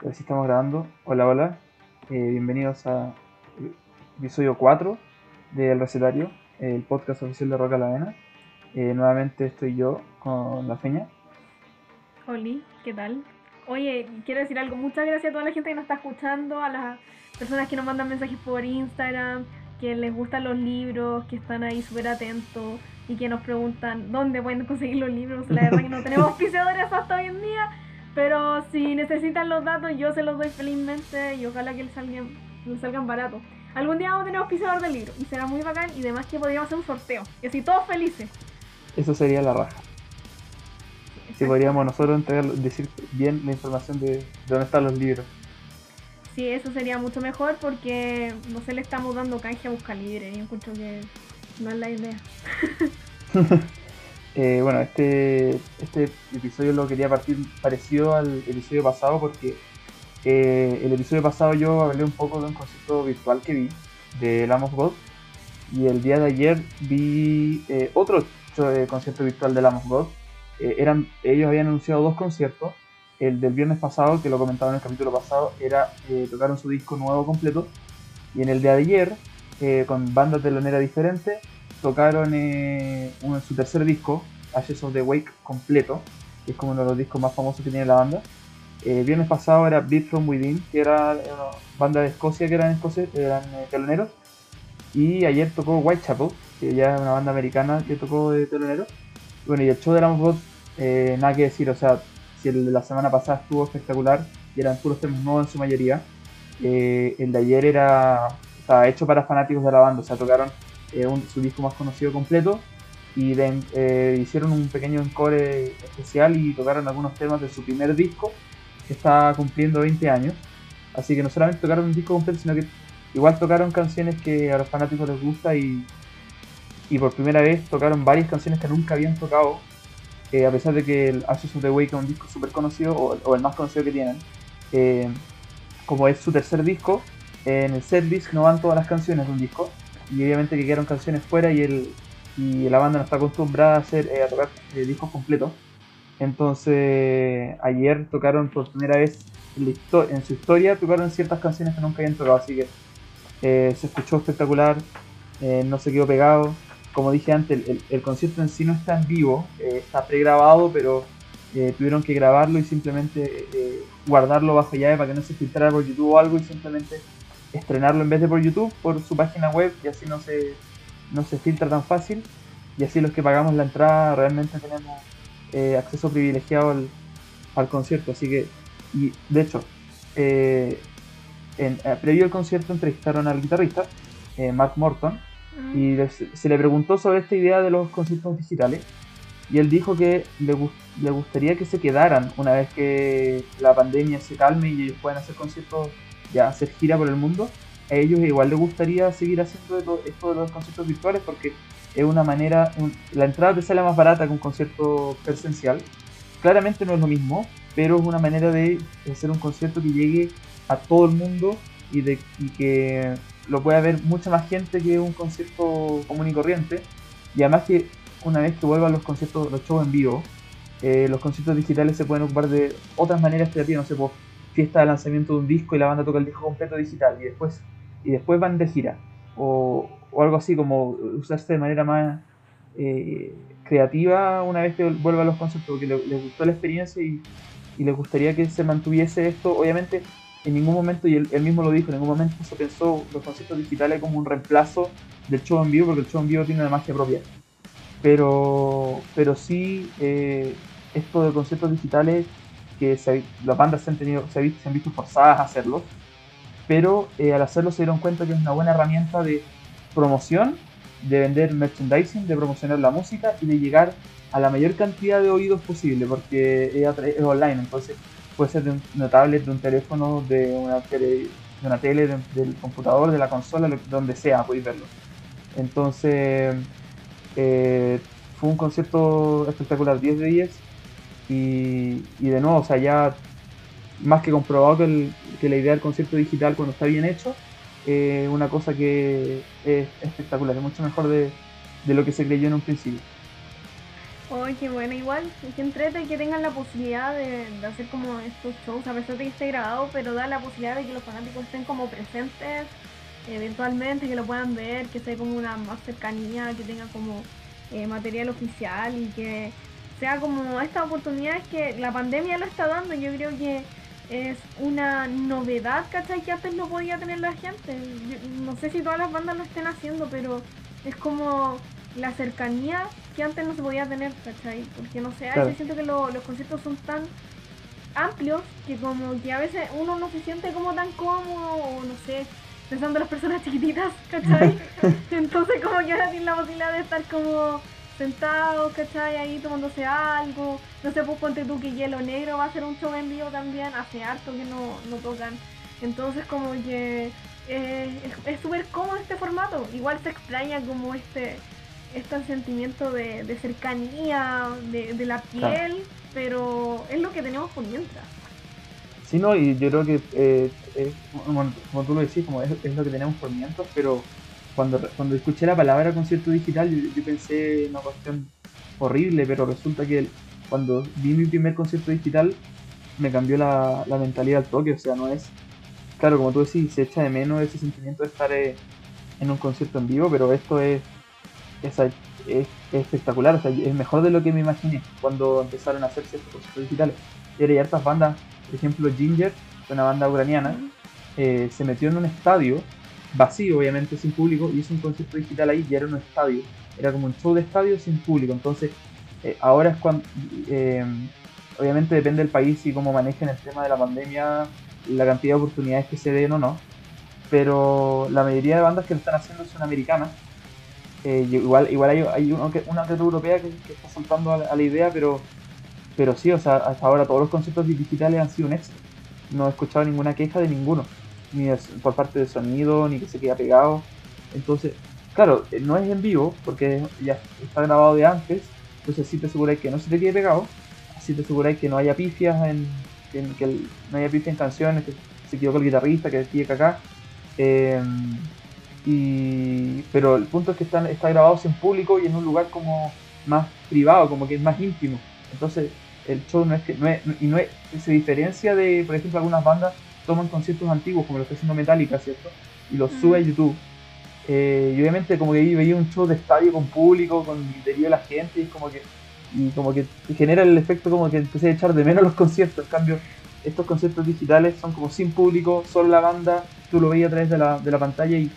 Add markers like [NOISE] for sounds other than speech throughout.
A ver si estamos grabando. Hola, hola. Eh, bienvenidos a episodio 4 de El Recetario, el podcast oficial de Roca La Vena. Eh, nuevamente estoy yo con la Feña. Oli, ¿qué tal? Oye, quiero decir algo. Muchas gracias a toda la gente que nos está escuchando, a las personas que nos mandan mensajes por Instagram, que les gustan los libros, que están ahí súper atentos y que nos preguntan dónde pueden conseguir los libros. La verdad que no [LAUGHS] tenemos auspiciadores hasta hoy en día, pero si necesitan los datos, yo se los doy felizmente y ojalá que les salgan, les salgan baratos. Algún día vamos a tener auspiciador del libro y será muy bacán y además que podríamos hacer un sorteo. Y así todos felices. Eso sería la raja. Si podríamos nosotros entregar, decir bien la información de, de dónde están los libros. Sí, eso sería mucho mejor porque no se le estamos dando canje a buscar libre y encuentro que no es la idea. [LAUGHS] Eh, bueno, este, este episodio lo quería partir parecido al episodio pasado porque eh, el episodio pasado yo hablé un poco de un concepto virtual que vi de Lamb of God y el día de ayer vi eh, otro eh, concierto virtual de Lamb of God. Eran, ellos habían anunciado dos conciertos. El del viernes pasado, que lo comentaba en el capítulo pasado, era tocaron su disco nuevo completo. Y en el de ayer, con bandas teloneras diferentes, tocaron eh, su tercer disco, Ashes of the Wake, completo, que es como uno de los discos más famosos que tiene la banda. Eh, viernes pasado era Beat From Within, que era una banda de Escocia que eran, escocia- eran eh, teloneros. Y ayer tocó Whitechapel, que ya es una banda americana que tocó de telonero. Bueno, y el show de God, eh, nada que decir, o sea, si el de la semana pasada estuvo espectacular y eran puros temas nuevos en su mayoría, eh, el de ayer era estaba hecho para fanáticos de la banda, o sea, tocaron eh, un- su disco más conocido completo y de- eh, hicieron un pequeño encore especial y tocaron algunos temas de su primer disco que está cumpliendo 20 años. Así que no solamente tocaron un disco completo, sino que igual tocaron canciones que a los fanáticos les gusta y, y por primera vez tocaron varias canciones que nunca habían tocado, eh, a pesar de que el Ashes of the Wake es un disco súper conocido o, o el más conocido que tienen. Eh, como es su tercer disco, en el setlist no van todas las canciones de un disco y obviamente que quedaron canciones fuera y, el, y la banda no está acostumbrada a, hacer, eh, a tocar eh, discos completos. Entonces ayer tocaron por primera vez en, su historia, tocaron ciertas canciones que nunca habían tocado, así que eh, se escuchó espectacular, no se quedó pegado. Como dije antes, el, el- concierto en sí no está en vivo, está pregrabado, pero tuvieron que grabarlo y simplemente guardarlo bajo llave para que no se filtrara por YouTube o algo y simplemente estrenarlo en vez de por YouTube, por su página web y así no se, no se filtra tan fácil y así los que pagamos la entrada realmente tenemos eh, acceso privilegiado al, al concierto. Así que, y de hecho, eh, en, eh, previo al concierto entrevistaron al guitarrista, Mark Morton, Mm. y les- se le preguntó sobre esta idea de los conciertos digitales y él dijo que le, le gustaría que se quedaran una vez que la pandemia se calme y ellos puedan hacer conciertos, ya hacer gira por el mundo. A ellos igual les gustaría seguir haciendo esto, de los conciertos virtuales porque es una manera, un- la entrada te sale más barata que un concierto presencial. Claramente no es lo mismo, pero es una manera de hacer un concierto que llegue a todo el mundo y, de, y que lo pueda ver mucha más gente que un concierto común y corriente. Y además que una vez que vuelvan los conciertos, los shows en vivo, eh, los conciertos digitales se pueden ocupar de otras maneras creativas, no sé, por fiesta de lanzamiento de un disco y la banda toca el disco completo digital y después, y después van de gira. O, o algo así como usarse de manera más eh, creativa una vez que vuelvan los conciertos, porque le- les gustó la experiencia y, y les gustaría que se mantuviese esto. Obviamente, en ningún momento, y él, mismo lo dijo, en ningún momento se pensó los conciertos digitales como un reemplazo del show en vivo, porque el show en vivo tiene una magia propia. Pero, pero sí, eh, esto de conciertos digitales, que se- las bandas se han, tenido, se, han visto forzadas a hacerlo, pero eh, al hacerlo se dieron cuenta que es una buena herramienta de promoción, de vender merchandising, de promocionar la música y de llegar a la mayor cantidad de oídos posible, porque es, online, entonces puede ser de un, una tablet, de un teléfono, de una tele, de una tele de- del computador, de la consola, donde sea, podéis verlo. Entonces, eh, fue un concierto espectacular, 10 de 10. Y, de nuevo, o sea, ya más que comprobado que, la idea del concierto digital cuando está bien hecho, es una cosa que es espectacular, es mucho mejor de, lo que se creyó en un principio. Oye, qué bueno, igual, que entrete que tengan la posibilidad de, hacer como estos shows, a pesar de que esté grabado, pero da la posibilidad de que los fanáticos estén como presentes eventualmente, que lo puedan ver, que sea como una más cercanía, que tenga como eh, material oficial y que sea como esta oportunidad que la pandemia lo está dando, yo creo que es una novedad, ¿cachai? Que antes no podía tener la gente. no sé si todas las bandas lo estén haciendo, pero es como la cercanía que antes no se podía tener, ¿cachai? Porque no sé, yo siento que los conciertos son tan amplios que como que a veces uno no se siente como tan cómodo o no sé, pensando en las personas [LAUGHS] chiquititas, ¿cachai? [LAUGHS] Entonces como que ahora tienen la posibilidad de estar como sentados, ¿cachai? Ahí tomándose algo. No sé, pues ponte tú que Hielo Negro va a hacer un show en vivo también, hace harto que no, no tocan. Entonces como que eh, es súper cómodo este formato. Igual se extraña como este este sentimiento de, cercanía, de, la piel, pero es lo que tenemos por mientras. Sí, no, y yo creo que, eh, como, tú lo decís, como es, lo que tenemos por mientras, pero cuando, cuando escuché la palabra concierto digital, yo, pensé en una cuestión horrible, pero resulta que cuando vi mi primer concierto digital, me cambió la, mentalidad al toque, o sea, no es, claro, como tú decís, se echa de menos ese sentimiento de estar eh, en un concierto en vivo, pero esto es es, es, espectacular, o sea, es mejor de lo que me imaginé cuando empezaron a hacerse estos conciertos digitales. Y hay hartas bandas, por ejemplo Ginger, una banda ucraniana, eh, se metió en un estadio, vacío obviamente, sin público, y hizo un concierto digital ahí y era un estadio, era como un show de estadio sin público, entonces eh, ahora es cuando, eh, obviamente depende del país y cómo manejen el tema de la pandemia, la cantidad de oportunidades que se den o no, pero la mayoría de bandas que lo están haciendo son americanas, eh, igual igual hay, hay uno que, una red europea que, está saltando a, la idea, pero, pero sí, o sea, hasta ahora todos los conceptos digitales han sido un éxito. No he escuchado ninguna queja de ninguno, ni por parte de sonido, ni que se quede pegado. Entonces, claro, eh, no es en vivo, porque ya está grabado de antes, entonces sí te aseguráis que no se te quede pegado, así te aseguráis que no haya pifias en, que no haya pifias en canciones, que se equivocó el guitarrista, que sigue acá. Eh, y, pero el punto es que están, está grabado en público y en un lugar como más privado, como que es más íntimo. Entonces el show no es que no es, y no es, se diferencia de, por ejemplo, algunas bandas toman conciertos antiguos como lo está haciendo Metallica, ¿cierto? Y los sube a YouTube. Eh, y obviamente como que veía un show de estadio con público, con griterío de la gente y como que y como que genera el efecto como que empecé a echar de menos los conciertos. En cambio, estos conciertos digitales son como sin público, solo la banda, tú lo veías a través de la, de la pantalla y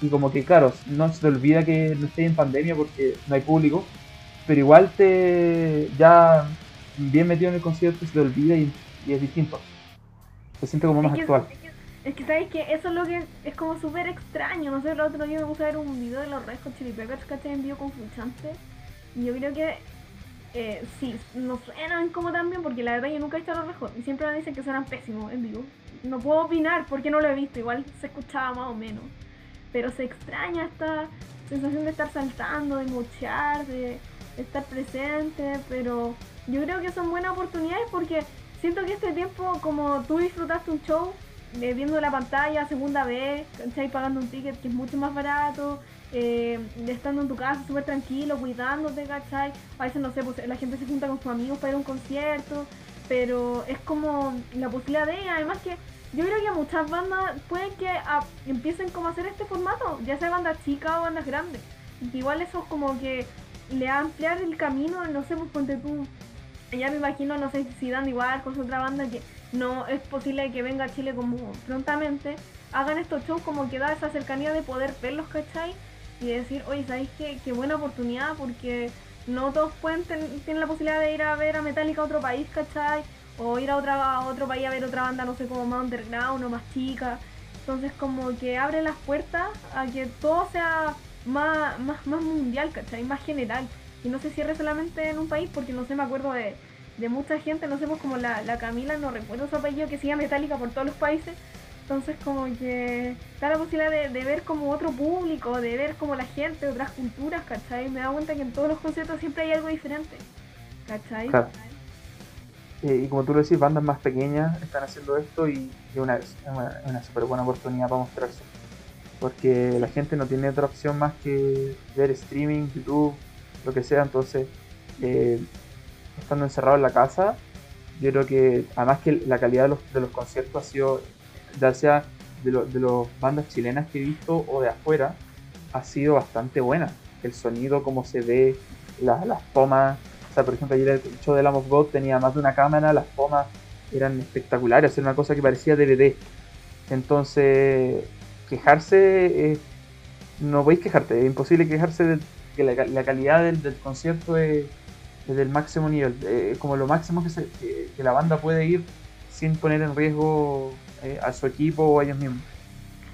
y como que claro, no se te olvida que no estés en pandemia porque no hay público, pero igual te ya bien metido en el concierto se te olvida y, es distinto. Se siente como más actual. Es que, sabéis que eso es lo que es como súper extraño. No sé, el otro día me puse a ver un video de los Red Hot Chili Peppers, ¿cachai? En vivo con Fuchante. Y yo creo que eh, sí, no suenan como tan bien porque la verdad yo nunca he visto a los Red Hot y siempre me dicen que suenan pésimos en vivo. No puedo opinar porque no lo he visto, igual se escuchaba más o menos pero se extraña esta sensación de estar saltando, de mochar, de estar presente, pero yo creo que son buenas oportunidades porque siento que este tiempo, como tú disfrutaste un show, eh, viendo la pantalla segunda vez, ¿cachai? Pagando un ticket que es mucho más barato, eh, estando en tu casa súper tranquilo, cuidándote, ¿cachai? A veces, no sé, pues la gente se junta con sus amigos para ir a un concierto, pero es como la posibilidad de, además que yo creo que muchas bandas pueden que ah, empiecen como a hacer este formato, ya sea bandas chicas o bandas grandes. igual eso como que le va a ampliar el camino, no sé, pues ponte tú. Ya me imagino, no sé si dan igual con otra banda que no es posible que venga a Chile como prontamente, hagan estos shows como que da esa cercanía de poder verlos, ¿cachai? Y decir, oye, ¿sabéis qué? Qué buena oportunidad porque no todos pueden tener la posibilidad de ir a ver a Metallica a otro país, ¿cachai? o ir a, otro país a ver otra banda, no sé, como más underground o más chica. Entonces como que abre las puertas a que todo sea más, más, más mundial, ¿cachai? Más general. Y no se cierre solamente en un país, porque no sé, me acuerdo de, mucha gente, no sé, pues como la, Camila, no recuerdo su apellido, que siga Metallica por todos los países. Entonces como que da la posibilidad de, ver como otro público, de ver como la gente, otras culturas, ¿cachai? Me da cuenta que en todos los conciertos siempre hay algo diferente, ¿cachai? Eh, y como tú lo decís, bandas más pequeñas están haciendo esto y es una, una, una súper buena oportunidad para mostrarse. Porque la gente no tiene otra opción más que ver streaming, YouTube, lo que sea. Entonces, eh, estando encerrado en la casa, yo creo que además que la calidad de los, de los conciertos ha sido, ya sea de, los de las bandas chilenas que he visto o de afuera, ha sido bastante buena. El sonido, cómo se ve, las tomas. O sea, por ejemplo, ayer el show de Lamb of God tenía más de una cámara, las tomas eran espectaculares, era una cosa que parecía DVD. Entonces, quejarse, no podéis quejarte, es imposible quejarse de que la, calidad del, concierto es, del máximo nivel, eh, como lo máximo que, se, que, la banda puede ir sin poner en riesgo eh, a su equipo o a ellos mismos.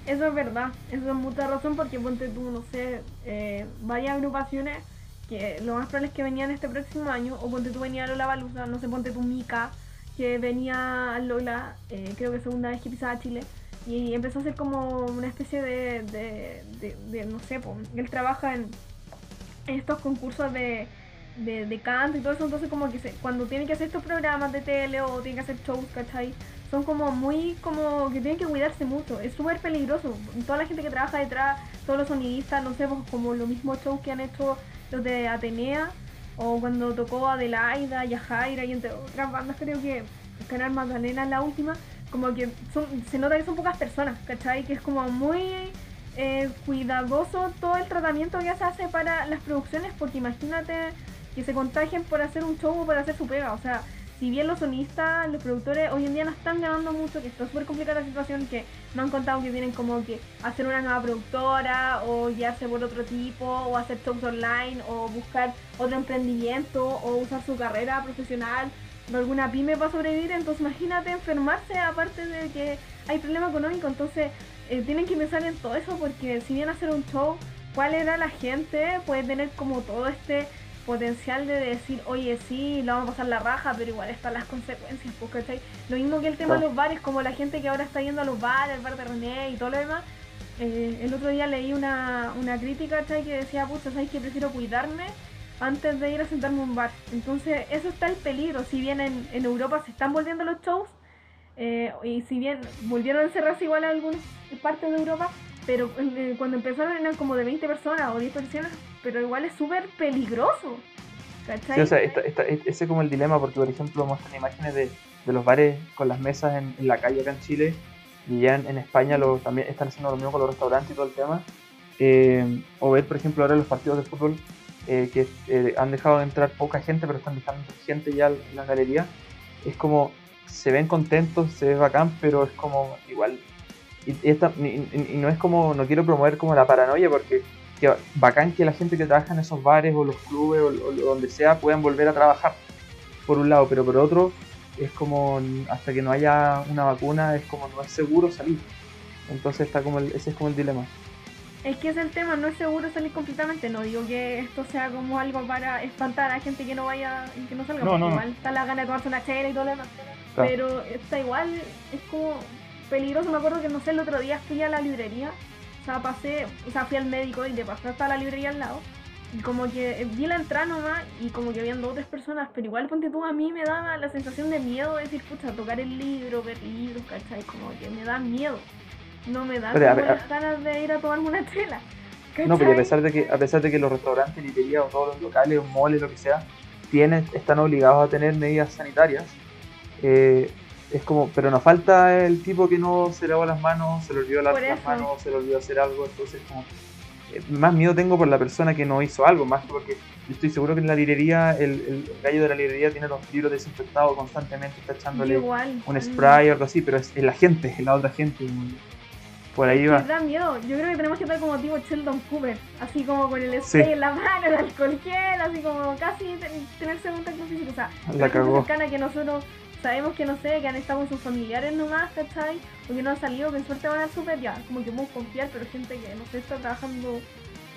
Eso es verdad, eso es mucha razón porque ponte tú, no sé, eh, varias agrupaciones que lo más probable es que venían este próximo año, o ponte tú venía Lola Balusa, no sé, ponte tú Mika, que venía Lola, eh, creo que segunda vez que pisaba Chile, y empezó a hacer como una especie de, no sé, él trabaja en estos concursos de, de, canto y todo eso, entonces como que cuando tiene que hacer estos programas de tele o tiene que hacer shows, ¿cachai? son como muy, como que tienen que cuidarse mucho, es súper peligroso. Toda la gente que trabaja detrás, todos los sonidistas, no sé, pues como los mismos shows que han hecho los de Atenea, o cuando tocó Adelaida, Yajaira y entre otras bandas, creo que Canal Magdalena es la última, como que son, se nota que son pocas personas, ¿cachai? Que es como muy eh, cuidadoso todo el tratamiento que se hace para las producciones, porque imagínate que se contagien por hacer un show o por hacer su pega, o sea, si bien los sonistas, los productores hoy en día no están ganando mucho, que está súper complicada la situación, que no han contado que tienen como que hacer una nueva productora o ya por otro tipo, o hacer shows online, o buscar otro emprendimiento, o usar su carrera profesional de alguna pyme para sobrevivir, entonces imagínate enfermarse aparte de que hay problema económico, entonces eh, tienen que pensar en todo eso porque si bien hacer un show, ¿cuál era la gente? Puede tener como todo este potencial de decir, oye, sí, lo vamos a pasar la raja, pero igual están las consecuencias, pues, ¿cachai? Lo mismo que el tema de los bares, como la gente que ahora está yendo a los bares, al bar de René y todo lo demás. Eh, el otro día leí una, una crítica, ¿cachai? Que decía, pucha, ¿sabes que prefiero cuidarme antes de ir a sentarme en un bar? Entonces, eso está el peligro. Si bien en, en Europa se están volviendo los shows, eh, y si bien volvieron a encerrarse igual en algunas partes de Europa, pero eh, cuando empezaron eran como de 20 personas o 10 personas, pero igual es súper peligroso. ¿Cachai? o sea, ese es como el dilema, porque por ejemplo muestran imágenes de, de los bares con las mesas en, la calle acá en Chile, y ya en, España lo, también están haciendo lo mismo con los restaurantes y todo el tema. Eh, o ver, por ejemplo, ahora los partidos de fútbol eh, que han dejado de entrar poca gente, pero están dejando gente ya en la galería. Es como, se ven contentos, se ve bacán, pero es como, igual, y, no es como, no quiero promover como la paranoia porque bacán que la gente que trabaja en esos bares o los clubes o, donde sea puedan volver a trabajar, por un lado, pero por otro es como hasta que no haya una vacuna es como no es seguro salir. Entonces está como ese es como el dilema. Es que es el tema, no es seguro salir completamente. No digo que esto sea como algo para espantar a gente que no vaya, que no salga, no, igual está la gana de tomarse una chela y todo lo demás. Pero está igual, es como peligroso. Me acuerdo que, no sé, el otro día fui a la librería. O sea, pasé, o sea, fui al médico y de paso hasta la librería al lado. Y como que vi la entrada nomás y como que habían dos o tres personas, pero igual ponte tú a mí me daba la sensación de miedo de decir, pucha, tocar el libro, ver libros, ¿cachai? Como que me da miedo. No me da las ganas de ir a tomarme una chela. No, pero a pesar de que, a pesar de que los restaurantes, librerías o todos los locales, o moles, lo que sea, tienen, están obligados a tener medidas sanitarias, eh, es como, pero nos falta el tipo que no se lavó las manos, se le olvidó lavar las manos, se le olvidó hacer algo, entonces como eh, más miedo tengo por la persona que no hizo algo, más que porque yo estoy seguro que en la librería, el, el gallo de la librería tiene los libros desinfectados constantemente, está echándole un spray o algo así, pero es, la gente, es la otra gente. Por ahí va. Me da miedo. Yo creo que tenemos que estar como tipo Sheldon Cooper, así como con el spray en la mano, el alcohol gel, así como casi tener segunda física. O sea, la cagó. cercana que nosotros sabemos que no sé, que han estado con sus familiares nomás, ¿cachai? Porque no han salido, que en suerte van al super, ya, como que podemos confiar, pero gente que no sé, está trabajando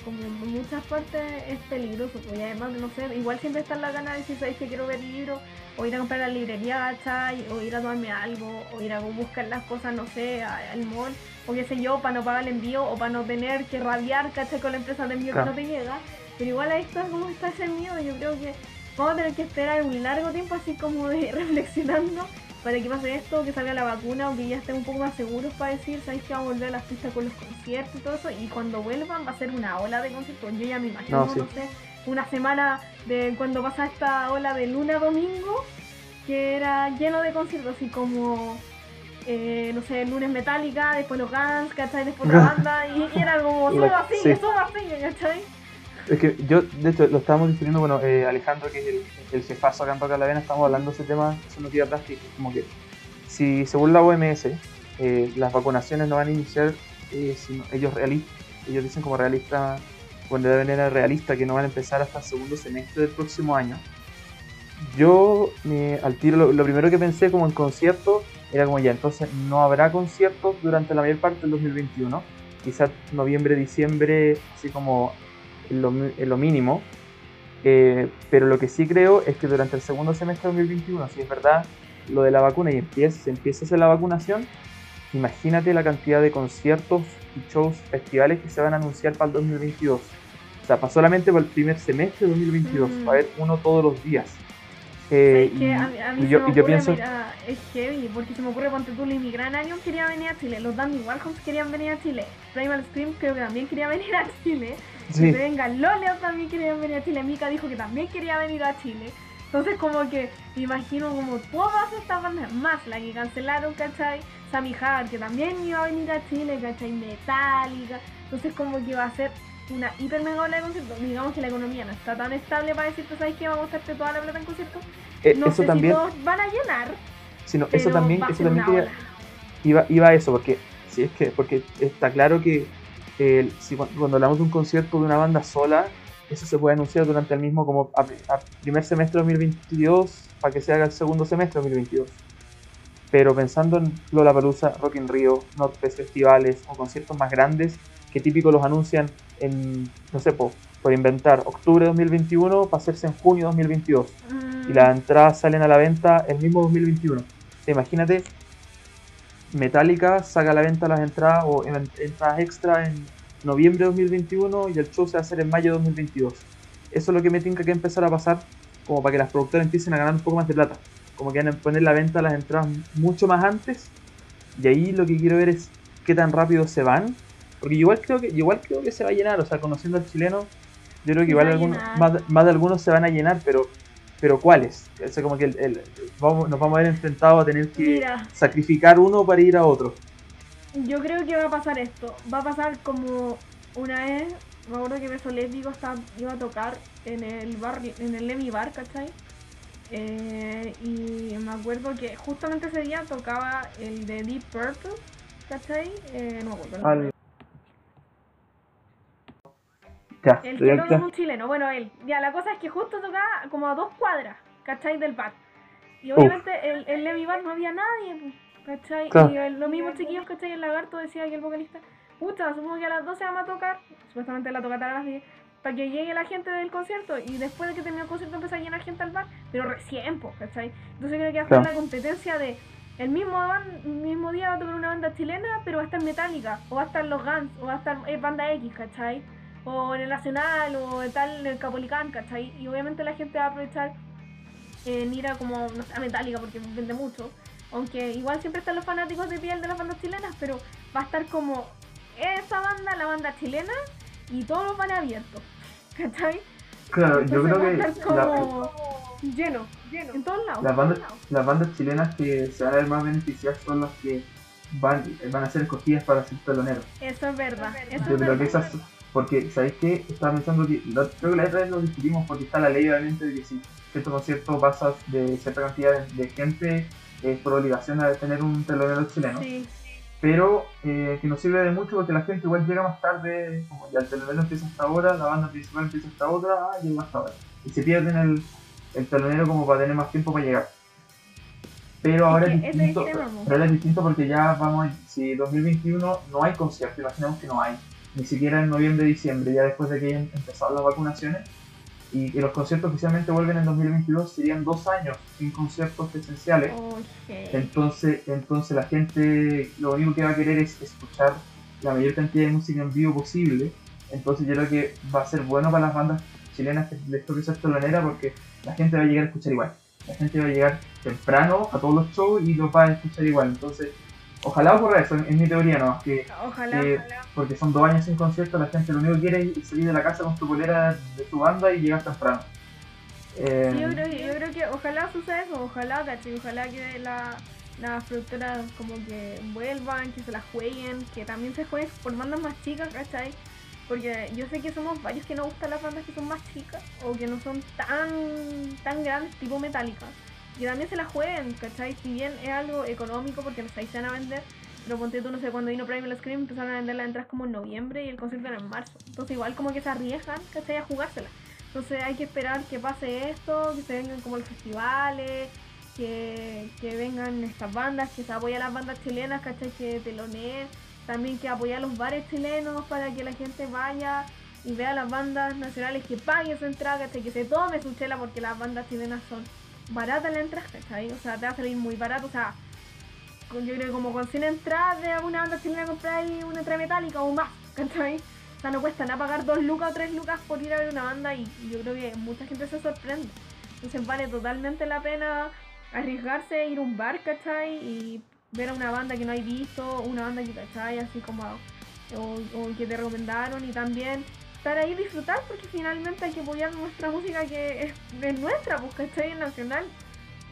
como en muchas partes es peligroso, pues, y además, no sé, igual siempre está en la gana de decir, ¿sabes que quiero ver libros? O ir a comprar a la librería, ¿cachai? O ir a tomarme algo, o ir a buscar las cosas, no sé, al mall, o qué sé yo, para no pagar el envío, o para no tener que rabiar, ¿cachai? Con la empresa de envío que no te llega. Pero igual ahí está como está ese miedo, yo creo que vamos a tener que esperar un largo tiempo así como de [LAUGHS] reflexionando para que pase esto, que salga la vacuna o que ya estén un poco más seguros para decir, ¿sabéis que vamos a volver a las pistas con los conciertos y todo eso? Y cuando vuelvan va a ser una ola de conciertos. Yo ya me imagino, no, sé, una semana de cuando pasa esta ola de luna domingo, que era lleno de conciertos, así como, eh, no sé, lunes Metallica, después los Guns, ¿cachai? Después la [LAUGHS] banda, y, era como, [LAUGHS] todo así, sí. todo así, ¿cachai? Es que yo, de hecho, lo estábamos discutiendo, bueno, eh, Alejandro, que es el, el jefazo acá en Calavena, estamos hablando de ese tema, eso no queda práctico, como que si según la OMS, eh, las vacunaciones no van a iniciar, eh, ellos, ellos dicen como realista, cuando deben era realista, que no van a empezar hasta el segundo semestre del próximo año. Yo, al tiro, lo, primero que pensé como en concierto era como ya, entonces no habrá conciertos durante la mayor parte del 2021, quizás noviembre, diciembre, así como en lo, mínimo. Eh, pero lo que sí creo es que durante el segundo semestre de 2021, si es verdad lo de la vacuna y empieza, se empieza a hacer la vacunación, imagínate la cantidad de conciertos y shows festivales que se van a anunciar para el 2022. O sea, para solamente para el primer semestre de 2022, va a haber uno todos los días. Eh, y, yo, yo, pienso... Mira, es heavy, porque se me ocurre, ponte tú, mi Gran Año quería venir a Chile, los Dandy Warhols querían venir a Chile, Primal Scream creo que también quería [LAUGHS] venir a Chile, sí. venga, Loleo también querían venir a Chile, Mika dijo que también quería venir a Chile, entonces como que me imagino como todas estas bandas, más la que cancelaron, ¿cachai? Sammy Hagar, que también iba a venir a Chile, ¿cachai? Metallica, entonces como que va a ser una hiper mega ola de conciertos. Digamos que la economía no está tan estable para decirte, ¿sabes qué? Vamos a gastarte toda la plata en conciertos. Eh, no eso sé también, si todos van a llenar. Sino, eso también, eso también iba, iba a eso, porque si es que, porque está claro que si, cuando hablamos de un concierto de una banda sola, eso se puede anunciar durante el mismo como a, primer semestre de 2022 para que se haga el segundo semestre de 2022. Pero pensando en Lollapalooza, Rock in Rio, Northfest festivales o conciertos más grandes que típico los anuncian en, no sé, por, por inventar, octubre de 2021 para hacerse en junio de 2022. Y las mm. entradas salen a la venta el mismo 2021. imagínate, Metallica saca a la venta las entradas o entradas extra en noviembre de 2021 y el show se va a hacer en mayo de 2022. Eso es lo que me tiene que empezar a pasar como para que las productoras empiecen a ganar un poco más de plata. Como que van a poner la venta las entradas mucho más antes. Y ahí lo que quiero ver es qué tan rápido se van. Porque igual creo que, igual creo que se va a llenar. O sea, conociendo al chileno, yo creo que igual algunos, más, de algunos se van a llenar, pero pero ¿cuáles? O como que el, vamos, nos vamos a ver enfrentados a tener que sacrificar uno para ir a otro. Yo creo que va a pasar esto. Va a pasar como una vez, me acuerdo que Beso Lésbico iba a tocar en el bar, en el Lemmy Bar, ¿cachai? Eh, y me acuerdo que justamente ese día tocaba el de Deep Purple, ¿cachai? Eh, no me acuerdo. Ya, el que es un chileno, bueno, él. Ya, la cosa es que justo tocaba como a dos cuadras, ¿cachai? Del bar. Y obviamente el, el Lemmy Bar no había nadie. ¿cachai? Y los mismos chiquillos, ¿cachai? El lagarto decía que el vocalista, pucha, supongo que a las 12 vamos a tocar, supuestamente la tocata a las 10, para que llegue la gente del concierto y después de que termine el concierto empezó a llenar gente al bar, pero recién, pues, ¿cachai? Entonces creo que va a ser la competencia de el mismo, mismo día va a tocar una banda chilena, pero va a estar Metallica, o va a estar Los Guns, o va a estar eh, Banda X, ¿cachai? O en el Nacional, o en tal, en el Capolicán, ¿cachai? Y obviamente la gente va a aprovechar en ir a como, no sé, a Metallica, porque vende mucho. Aunque igual siempre están los fanáticos de piel de las bandas chilenas, pero va a estar como esa banda, la banda chilena, y todos los van abiertos. ¿Cachai? Claro, yo creo que. Va a estar como lleno, lleno, en todos lados. Las bandas, las bandas chilenas que se van a ver más beneficiadas son las que van, van a ser escogidas para ser teloneros. Eso es verdad. Eso yo creo que esas. Porque, ¿sabéis qué? Estaba pensando que. Creo que la otra vez lo discutimos porque está la ley, obviamente, de que si cierto concierto pasa de cierta cantidad de gente es por obligación de tener un telonero chileno. Pero eh, que nos sirve de mucho porque la gente igual llega más tarde, como ya el telonero empieza hasta ahora, la banda principal empieza hasta otra, ah, llega hasta ahora. Y se pierden el, el telonero como para tener más tiempo para llegar. Pero ahora es, distinto, pero ahora es distinto porque ya vamos, si 2021 no hay concierto, imaginemos que no hay, ni siquiera en noviembre, diciembre, ya después de que hayan empezado las vacunaciones, y que los conciertos oficialmente vuelven en 2022 serían dos años sin conciertos esenciales. Entonces, entonces la gente lo único que va a querer es escuchar la mayor cantidad de música en vivo posible. Entonces yo creo que va a ser bueno para las bandas chilenas que les toque ser telonera porque la gente va a llegar a escuchar igual. La gente va a llegar temprano a todos los shows y los va a escuchar igual. Entonces Ojalá ocurra eso, es mi teoría, ¿no? Que, Ojalá, que- ojalá. porque son dos años sin concierto, la gente lo único que quiere es salir de la casa con tu polera de tu banda y llegar temprano. Eh, Sí, yo creo, yo creo que ojalá suceda eso, ojalá. Ojalá que la, las productoras como que vuelvan, que se las jueguen, que también se jueguen por bandas más chicas, ¿cachai? Porque yo sé que somos varios que no gustan las bandas que son más chicas o que no son tan, tan grandes, tipo metálicas. Que también se las jueguen, ¿cachai? Si bien es algo económico porque no se van a vender, pero ponte tú, no sé, cuando vino Primal Scream empezaron a vender las entradas como en noviembre y el concierto era en marzo. Entonces igual como que se arriesgan, ¿cachai? A jugársela. Entonces hay que esperar que pase esto, que se vengan como los festivales, que, que vengan estas bandas, que se apoyen las bandas chilenas, ¿cachai? Que teloneen, también que apoyar a los bares chilenos para que la gente vaya y vea las bandas nacionales, que pague su entrada, ¿cachai? Que se tome su chela porque las bandas chilenas son baratas las entradas, ¿cachai? O sea, te va a salir muy barato, o sea, con- yo creo que como con 100 entradas de alguna banda chilena comprar ahí una entrada metálica o más, ¿cachai? O sea, no cuesta nada pagar 2 lucas o 3 lucas por ir a ver una banda y yo creo que mucha gente se sorprende. Entonces vale totalmente la pena arriesgarse ir a un bar, ¿cachai? Y ver a una banda que no hay visto, una banda que, ¿cachai? Así como, o, o que te recomendaron y también estar ahí disfrutar porque finalmente hay que apoyar nuestra música que es, es nuestra, pues, ¿cachai? Nacional.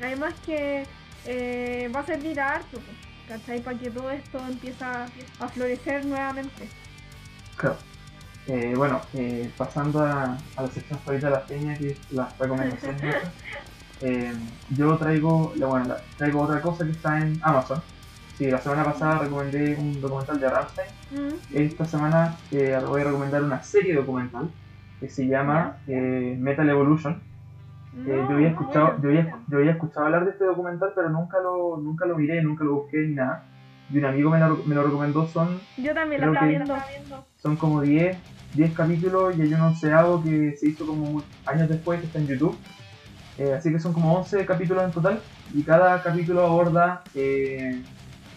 Además que eh, va a servir a harto, pues, ¿cachai? Para que todo esto empiece a florecer nuevamente. Claro. Eh, bueno, eh, pasando a, a la sección favorita de la peña, que es las recomendaciones. [LAUGHS] eh, yo traigo, bueno, traigo otra cosa que está en Amazon. Sí, la semana pasada recomendé un documental de Rammstein. Mm, Esta semana eh, voy a recomendar una serie documental que se llama eh, Metal Evolution. Eh, no, yo, había escuchado, yo, había, yo había escuchado hablar de este documental, pero nunca lo, nunca lo miré, nunca lo busqué ni nada. Y un amigo me lo, me lo recomendó, son Yo también creo estaba viendo. son como 10, 10 capítulos y hay un onceavo que se hizo como años después que está en YouTube. Eh, así que son como 11 capítulos en total y cada capítulo aborda eh,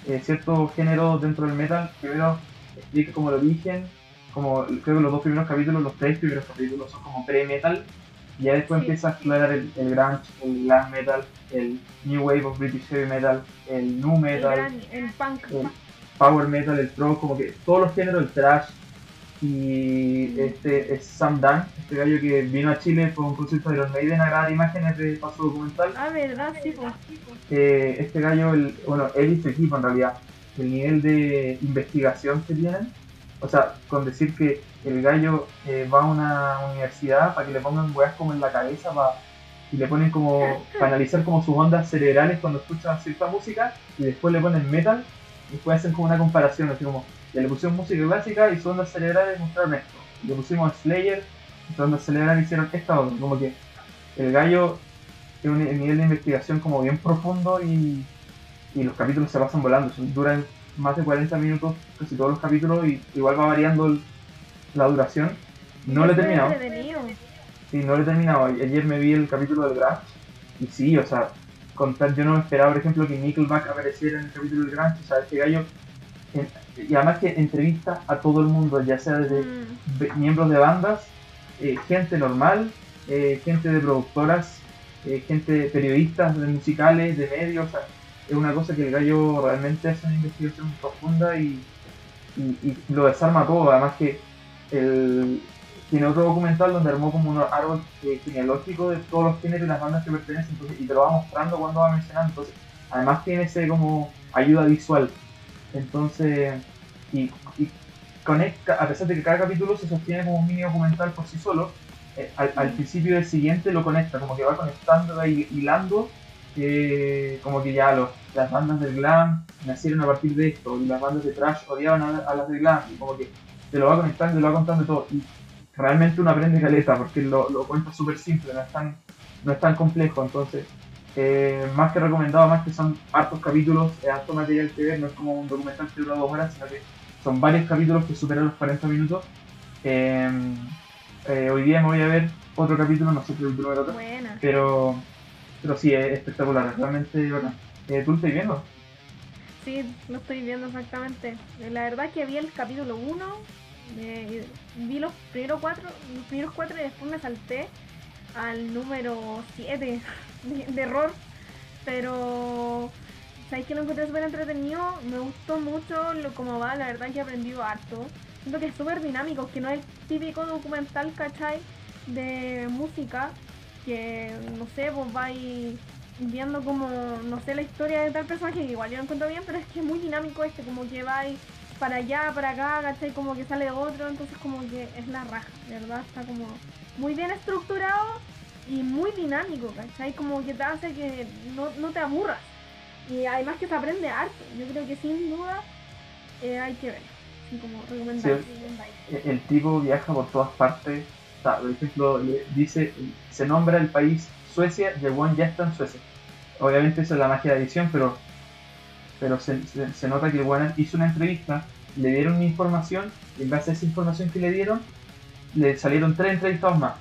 eh, ciertos géneros dentro del metal. Primero explica como el origen, como creo que los dos primeros capítulos, los tres primeros capítulos son como pre-metal y ya después Sí. empieza a explorar el, el grunge, el glam metal, el new wave of British heavy metal, el nu El, metal gran, el punk. el power metal, el pro, como que todos los géneros, el thrash. Y este es Sam Dunn, este gallo que vino a Chile por un concierto de Iron Maiden a grabar imágenes de paso documental. Ah, verdad, sí, pues. Eh, este gallo, el, bueno, él y su equipo en realidad, el nivel de investigación que tienen, o sea, con decir que el gallo eh, va a una universidad para que le pongan weas como en la cabeza pa- y le ponen como, para analizar como sus ondas cerebrales cuando escuchan cierta música y después le ponen metal y después hacen como una comparación, así como, ya le pusieron música clásica y sus ondas cerebrales mostraron esto, le pusimos Slayer y sus ondas cerebrales hicieron esta otra, como que el gallo tiene un nivel de investigación como bien profundo y, y los capítulos se pasan volando, son- duran más de 40 minutos casi todos los capítulos y igual va variando el- la duración. No lo he terminado, sí, no lo he terminado. Ayer me vi el capítulo del Grunge y sí, o sea, contar, yo no me esperaba, por ejemplo, que Nickelback apareciera en el capítulo del Grunge, o sea, este gallo, en- y además que entrevista a todo el mundo, ya sea desde Mm, miembros de bandas, eh, gente normal, eh, gente de productoras, eh, gente periodistas de musicales, de medios, o sea, es una cosa que el gallo realmente hace una investigación profunda y, y, y lo desarma todo, además que el, tiene otro documental donde armó como un árbol genealógico de todos los géneros y las bandas que pertenecen entonces, y te lo va mostrando cuando va mencionando, entonces además tiene ese como ayuda visual, entonces y, y conecta, a pesar de que cada capítulo se sostiene como un mini documental por sí solo, eh, al, al principio del siguiente lo conecta, como que va conectando, va hi- hilando, eh, como que ya los, las bandas del glam nacieron a partir de esto, y las bandas de trash odiaban a, a las del glam, y como que te lo va conectando, te lo va contando todo, y realmente uno aprende caleta, porque lo, lo cuenta súper simple, no es tan, no es tan complejo, entonces... eh, más que recomendado, más que son hartos capítulos, es harto material que ver, no es como un documental que dura dos horas, sino que son varios capítulos que superan los 40 minutos. Eh, eh, hoy día me voy a ver otro capítulo, no sé qué capítulo era otro, buena. pero, pero sí, es espectacular, es realmente bacán. Eh, ¿Tú lo estás viendo? Sí, lo estoy viendo exactamente. La verdad que vi el capítulo 1, vi los primeros cuatro, los primeros cuatro y después me salté al número 7 de, error. Pero sabéis que lo encontré súper entretenido, me gustó mucho lo cómo va, la verdad que he aprendido harto. Siento que es súper dinámico, que no es el típico documental, ¿cachai? De música, que no sé, vos vais viendo como, no sé, la historia de tal personaje, igual yo lo encuentro bien, pero es que es muy dinámico este, como que vais para allá, para acá, ¿cachai? Como que sale otro, entonces como que es la raja, ¿verdad? Está como muy bien estructurado y muy dinámico, ¿cachai? Como que te hace que no, no te aburras. Y además que se aprende arte. Yo creo que sin duda eh, hay que ver. Así como recomendar. el tipo viaja por todas partes. por ejemplo, dice, se nombra el país Suecia y el ya está en Suecia. Obviamente eso es la magia de edición, pero pero se, se, nota que el hizo una entrevista, le dieron una información y en base a esa información que le dieron, le salieron tres entrevistados más.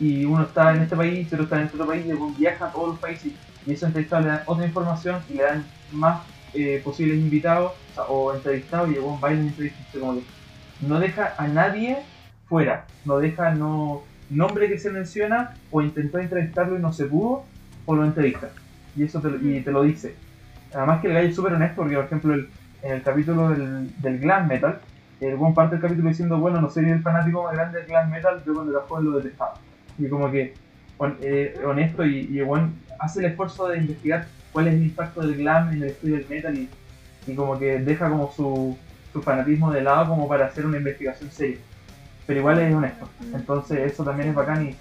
Y uno está en este país, otro está en otro país, y luego viaja a todos los países y esos entrevistados le dan otra información y le dan más eh, posibles invitados o, entrevistados y luego va y entrevista. Como que no deja a nadie fuera, no deja no nombre que se menciona o intentó entrevistarlo y no se pudo o lo entrevista. Y eso te, y te lo dice Además que el gallo es súper honesto porque, por ejemplo, en el capítulo del, del glam metal, el buen parte del capítulo diciendo, bueno, no soy el fanático más grande del glam metal, yo cuando era joven lo detestaba. Y como que eh, honesto y, y bueno, hace el esfuerzo de investigar cuál es el impacto del glam en el estudio del metal y, y como que deja como su, su, fanatismo de lado como para hacer una investigación seria. Pero igual es honesto. Entonces eso también es bacán y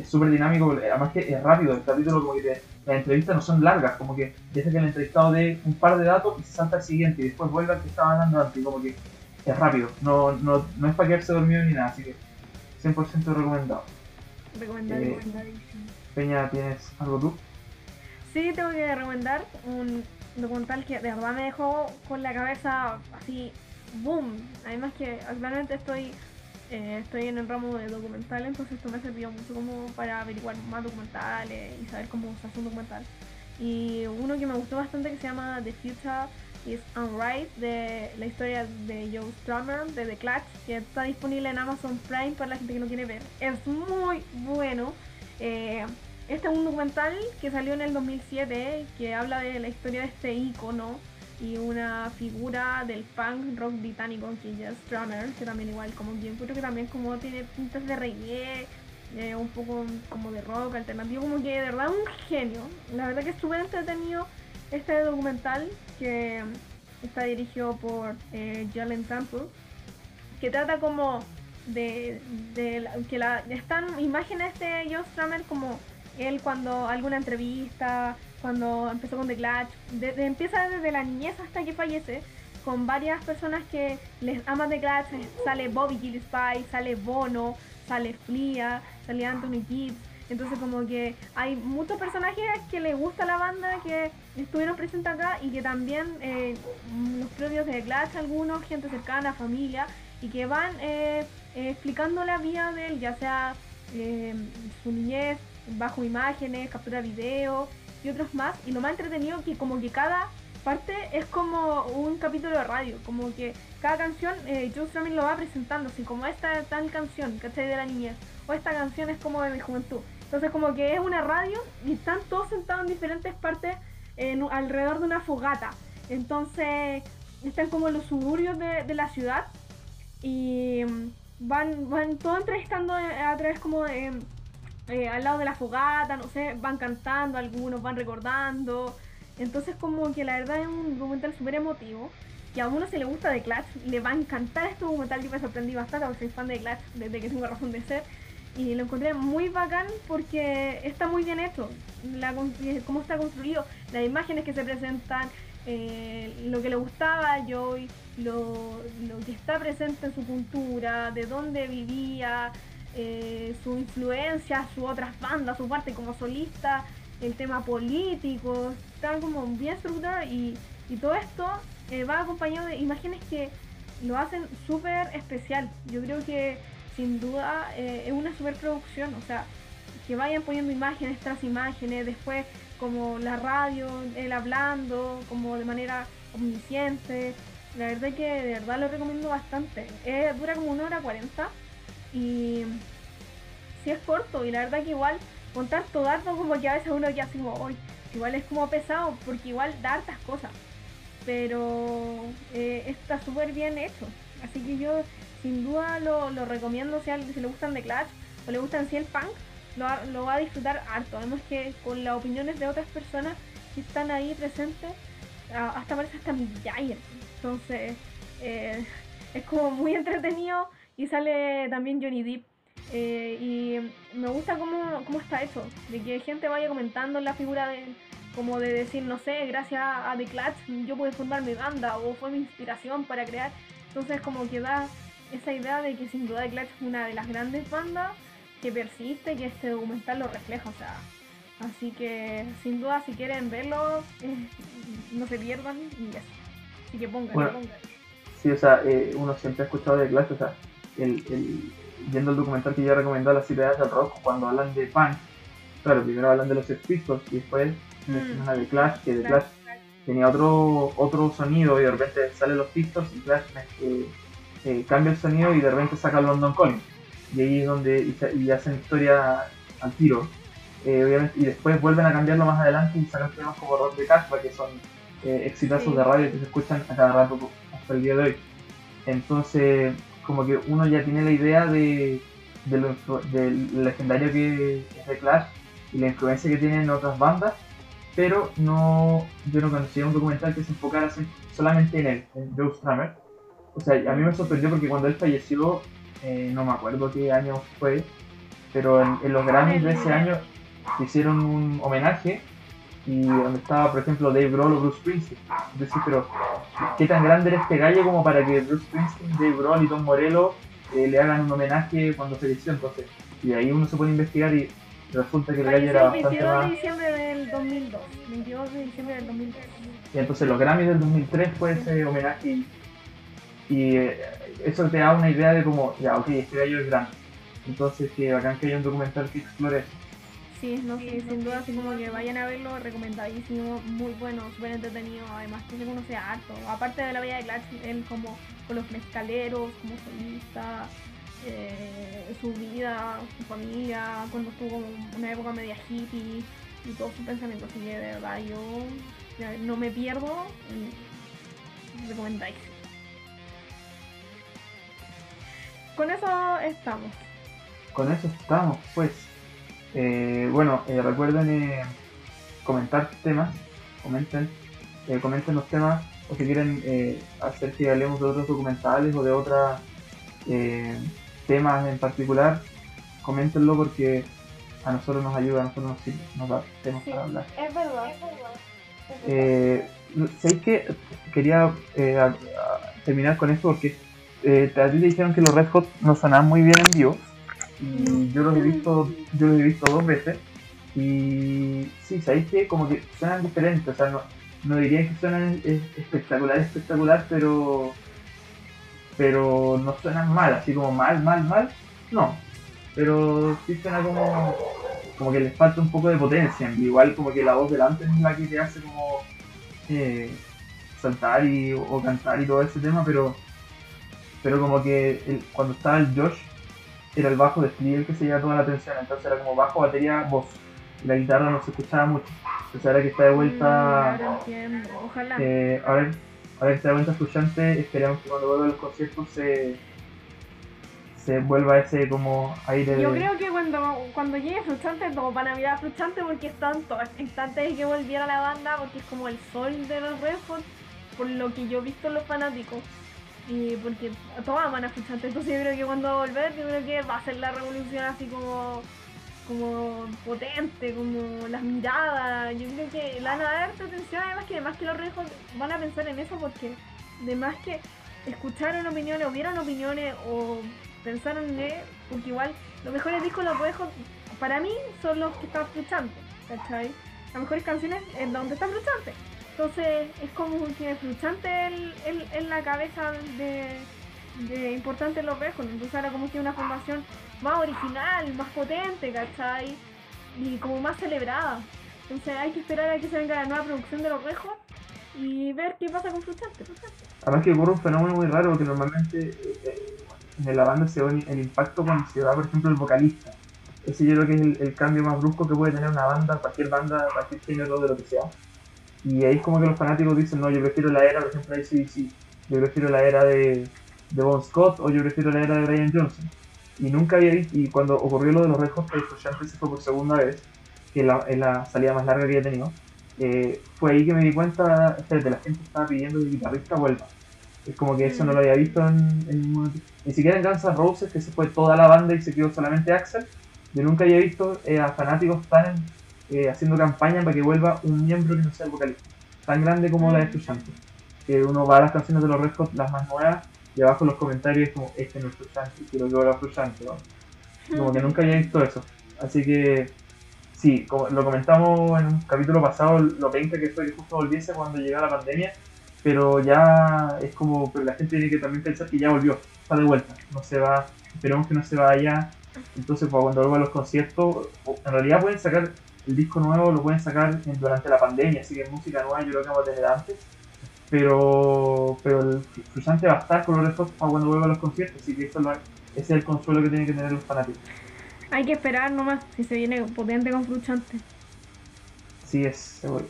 es súper dinámico, además que es rápido, el capítulo como que las entrevistas no son largas, como que deja que el entrevistado dé un par de datos y se salta al siguiente y después vuelve al que estaba hablando antes, y como que es rápido, no, no, no es para quedarse dormido ni nada, así que 100% recomendado. Recomendado, eh, Peña, ¿tienes algo tú? Sí, tengo que recomendar un documental que de verdad me dejó con la cabeza así, boom. Además que actualmente estoy eh, estoy en el ramo de documental, entonces esto me ha servido mucho como para averiguar más documentales y saber cómo se hace un documental. Y uno que me gustó bastante que se llama The Future is Unright, de la historia de Joe Strummer, de The Clutch, que está disponible en Amazon Prime para la gente que no quiere ver. Es muy bueno. Eh, este es un documental que salió en el 2007 que habla de la historia de este icono y una figura del punk rock británico que es Strummer, que también igual como bien creo que también como tiene pintas de reggae, eh, un poco como de rock alternativo, como que de verdad un genio. La verdad que es súper entretenido este documental que está dirigido por eh, Jalen Temple, que trata como de, de, que la, están imágenes de John Strummer como él cuando alguna entrevista cuando empezó con The Clutch, empieza desde la niñez hasta que fallece, con varias personas que les aman The Clutch, sale Bobby Gillespie, sale Bono, sale Flia, sale Anthony Gibbs, entonces como que hay muchos personajes que les gusta la banda que estuvieron presentes acá y que también eh, los propios de Clutch, algunos, gente cercana, familia, y que van eh, eh, explicando la vida de él, ya sea su niñez, bajo imágenes, captura video, y otros más. Y lo más entretenido que como que cada parte es como un capítulo de radio, como que cada canción eh, Joe lo va presentando, así como esta tal canción, ¿cachai? De la niñez, o esta canción es como de mi juventud. Entonces como que es una radio y están todos sentados en diferentes partes alrededor de una fogata. Entonces están como en los suburbios de, la ciudad y van, van todos entrevistando a través como de eh, al lado de la fogata, no sé, van cantando algunos, van recordando. Entonces como que la verdad es un documental súper emotivo. Que a uno se le gusta de Clutch, le va a encantar este documental. Yo me sorprendí bastante porque soy fan de Clutch desde que tengo razón de ser. Y lo encontré muy bacán porque está muy bien hecho. Eh, cómo está construido, las imágenes que se presentan, eh, lo que le gustaba a Joy, lo, lo que está presente en su cultura, de dónde vivía, eh, su influencia, su otras bandas, su parte como solista, el tema político, está como bien estructurado y, y todo esto va acompañado de imágenes que lo hacen súper especial. Yo creo que sin duda eh, es una superproducción, o sea, que vayan poniendo imágenes tras imágenes, después como la radio, él hablando, como de manera omnisciente. La verdad que de verdad lo recomiendo bastante. dura como una hora cuarenta y si es corto, y la verdad que igual con tanto dato como que a veces uno ya así como, hoy igual es como pesado porque igual da hartas cosas. Pero eh, está súper bien hecho. Así que yo sin duda lo, recomiendo si, si le gustan de Clash o le gustan si el punk, lo, lo, va a disfrutar harto. Además que con las opiniones de otras personas que están ahí presentes, hasta parece hasta mi Entonces eh, es como muy entretenido y sale también Johnny Depp eh, y me gusta cómo, cómo, está eso, de que gente vaya comentando la figura de, como de decir, no sé, gracias a The Clutch yo pude fundar mi banda o fue mi inspiración para crear. Entonces como que da esa idea de que sin duda The Clutch es una de las grandes bandas que persiste, que este documental lo refleja, o sea, así que sin duda si quieren verlo, eh, no se pierdan y eso. Así que pongan, pongan. Sí, o sea, eh, uno siempre ha escuchado de Clutch, o sea, el, el viendo el documental que ya recomendó a las ideas del rock, cuando hablan de punk, claro, primero hablan de los Sex y después mencionan a The Clash, que The Clash tenía otro otro sonido y de repente salen los Pistols y Clash eh, eh, cambia el sonido y de repente saca London Calling. Y ahí es donde y, hacen historia al tiro. Eh, y después vuelven a cambiarlo más adelante y sacan temas como Rock de Cash, que son exitosos de radio que se escuchan a cada rato hasta el día de hoy. Entonces, como que uno ya tiene la idea de, de lo, del legendario que es de Clash y la influencia que tienen otras bandas, pero no yo no conocía un documental que se enfocara solamente en él, en Joe Strummer. O sea, a mí me sorprendió porque cuando él falleció, eh, no me acuerdo qué año fue, pero en, los Grammys de ese año hicieron un homenaje y donde estaba, por ejemplo, Dave Grohl o Bruce Springsteen. Es decir, pero ¿qué tan grande era este gallo como para que Bruce Springsteen, Dave Grohl y Tom Morello eh, le hagan un homenaje cuando falleció? Entonces, y ahí uno se puede investigar y resulta que el gallo era bastante más... 22 de diciembre del 2002. 22 de diciembre del 2002. Y entonces los Grammys del 2003 fue ese homenaje y, eh, eso te da una idea de como, ya, ok, este gallo es grande. Entonces, que bacán que haya un documental que explore eso. Sí, no sé, sin duda, así como que vayan a verlo, recomendadísimo, muy bueno, súper entretenido, además que se conoce harto. Aparte de la vida de Clutch, él como con los mezcaleros, como solista, eh, su vida, su familia, cuando estuvo una época media hippie y todo su pensamiento, así que de verdad yo no me pierdo, recomendáis. Con eso estamos. Con eso estamos, pues. Eh, bueno, eh, recuerden eh, comentar temas, comenten, comenten los temas o si quieren hacer que hablemos de otros documentales o de otros temas en particular, coméntenlo porque a nosotros nos ayuda, a nosotros nos, nos da temas para hablar. Es verdad, es verdad. que quería terminar con esto porque a ti te dijeron que los Red Hot no sonaban muy bien en vivo y yo los he visto, yo los he visto dos veces y sí, sabéis que como que suenan diferentes, o sea, no, no diría que suenan espectacular, espectacular, pero pero no suenan mal, así como mal, mal, mal, no, pero sí suena como como que les falta un poco de potencia, igual como que la voz delante es la que te hace como eh, saltar y, o cantar y todo ese tema, pero pero como que cuando estaba el Josh era el bajo de Flea el que se lleva toda la atención, entonces era como bajo, batería, voz. Y la guitarra no se escuchaba mucho. Entonces ahora que está de vuelta. Mm, Ojalá. Eh, ahora, ahora que está de vuelta escuchante, esperamos que cuando vuelva a los conciertos se se vuelva ese como aire Yo creo que cuando, cuando llegue Frustrante, como para Navidad Frustrante, porque están todos instantes de que volviera la banda, porque es como el sol de los Red por lo que yo he visto en los fanáticos. Y porque todos aman a Frustrante, entonces yo creo que cuando va a volver, yo creo que va a ser la revolución así como como potente, como las miradas. Yo creo que la van a dar atención, además que además que los rejos van a pensar en eso porque además que escucharon opiniones o vieron opiniones o pensaron en él, porque igual los mejores discos los rejos para mí son los que están escuchando, ¿cachai? Las mejores canciones es donde están frustrante. Entonces es como que frustrante en la cabeza de, de importante los rejos. Entonces ahora como que una formación más original, más potente, ¿cachai? Y como más celebrada. Entonces hay que esperar a que se venga la nueva producción de los rejos y ver qué pasa con Frustrante. Además que ocurre un fenómeno muy raro que normalmente eh, en la banda se ve el impacto cuando se va, por ejemplo, el vocalista. Ese yo creo que es el, cambio más brusco que puede tener una banda, cualquier banda, cualquier género de lo que sea. Y ahí como que los fanáticos dicen, no, yo prefiero la era, por ejemplo, ACDC, yo prefiero la era de, de Bon Scott o yo prefiero la era de Brian Johnson. Y nunca había visto, y cuando ocurrió lo de los Red Hot Chili se fue por segunda vez, que es la, la salida más larga que he tenido, eh, fue ahí que me di cuenta, de la gente estaba pidiendo que el guitarrista vuelva. Es como que eso no lo había visto en, en, ni siquiera en Guns N' Roses, que se fue toda la banda y se quedó solamente Axel. Yo nunca había visto eh, a fanáticos tan eh, haciendo campaña para que vuelva un miembro que no sea el vocalista, tan grande como la de Frusciante. Que uno va a las canciones de los Red Hot, las más nuevas, y abajo en los comentarios es como, este no es Frusciante, quiero que vuelva Frusciante. Como que [LAUGHS] nunca había visto eso. Así que, sí, como lo comentamos en un capítulo pasado, lo 20 que fue que justo volviese cuando llegó la pandemia, pero ya es como, pero la gente tiene que también pensar que ya volvió, está de vuelta, no se va, esperemos que no se vaya, entonces pues, cuando vuelva a los conciertos, en realidad pueden sacar el disco nuevo, lo pueden sacar durante la pandemia, así que música nueva yo creo que vamos a tener antes, pero, pero el Frusciante va a estar con los para cuando vuelva a los conciertos, así que eso ese es el consuelo que tienen que tener los fanáticos. Hay que esperar nomás si se viene potente con Frusciante. Sí es, seguro.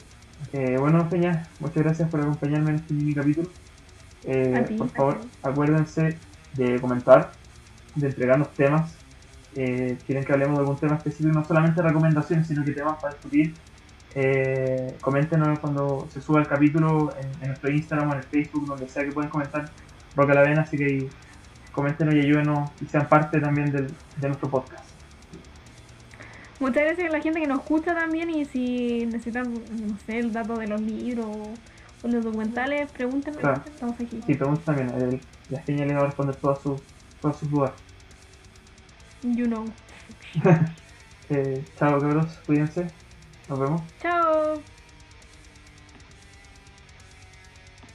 Eh, bueno, Peña, muchas gracias por acompañarme en este mini capítulo. Eh, por favor, acuérdense de comentar, de entregarnos temas. Eh, quieren que hablemos de algún tema específico, no solamente recomendaciones, sino que temas para discutir. Eh, coméntenos cuando se suba el capítulo en, nuestro Instagram o en el Facebook, donde sea que pueden comentar Roca la Vena, así que coméntenos y ayúdenos y sean parte también del, de nuestro podcast. Muchas gracias a la gente que nos escucha también y si necesitan, no sé, el dato de los libros o los documentales, pregúntenme, estamos aquí. Sí, pregúntenme la genia le va a responder todas sus, todas sus dudas. You know. [LAUGHS] eh, chao cabros, cuídense, nos vemos. Chao.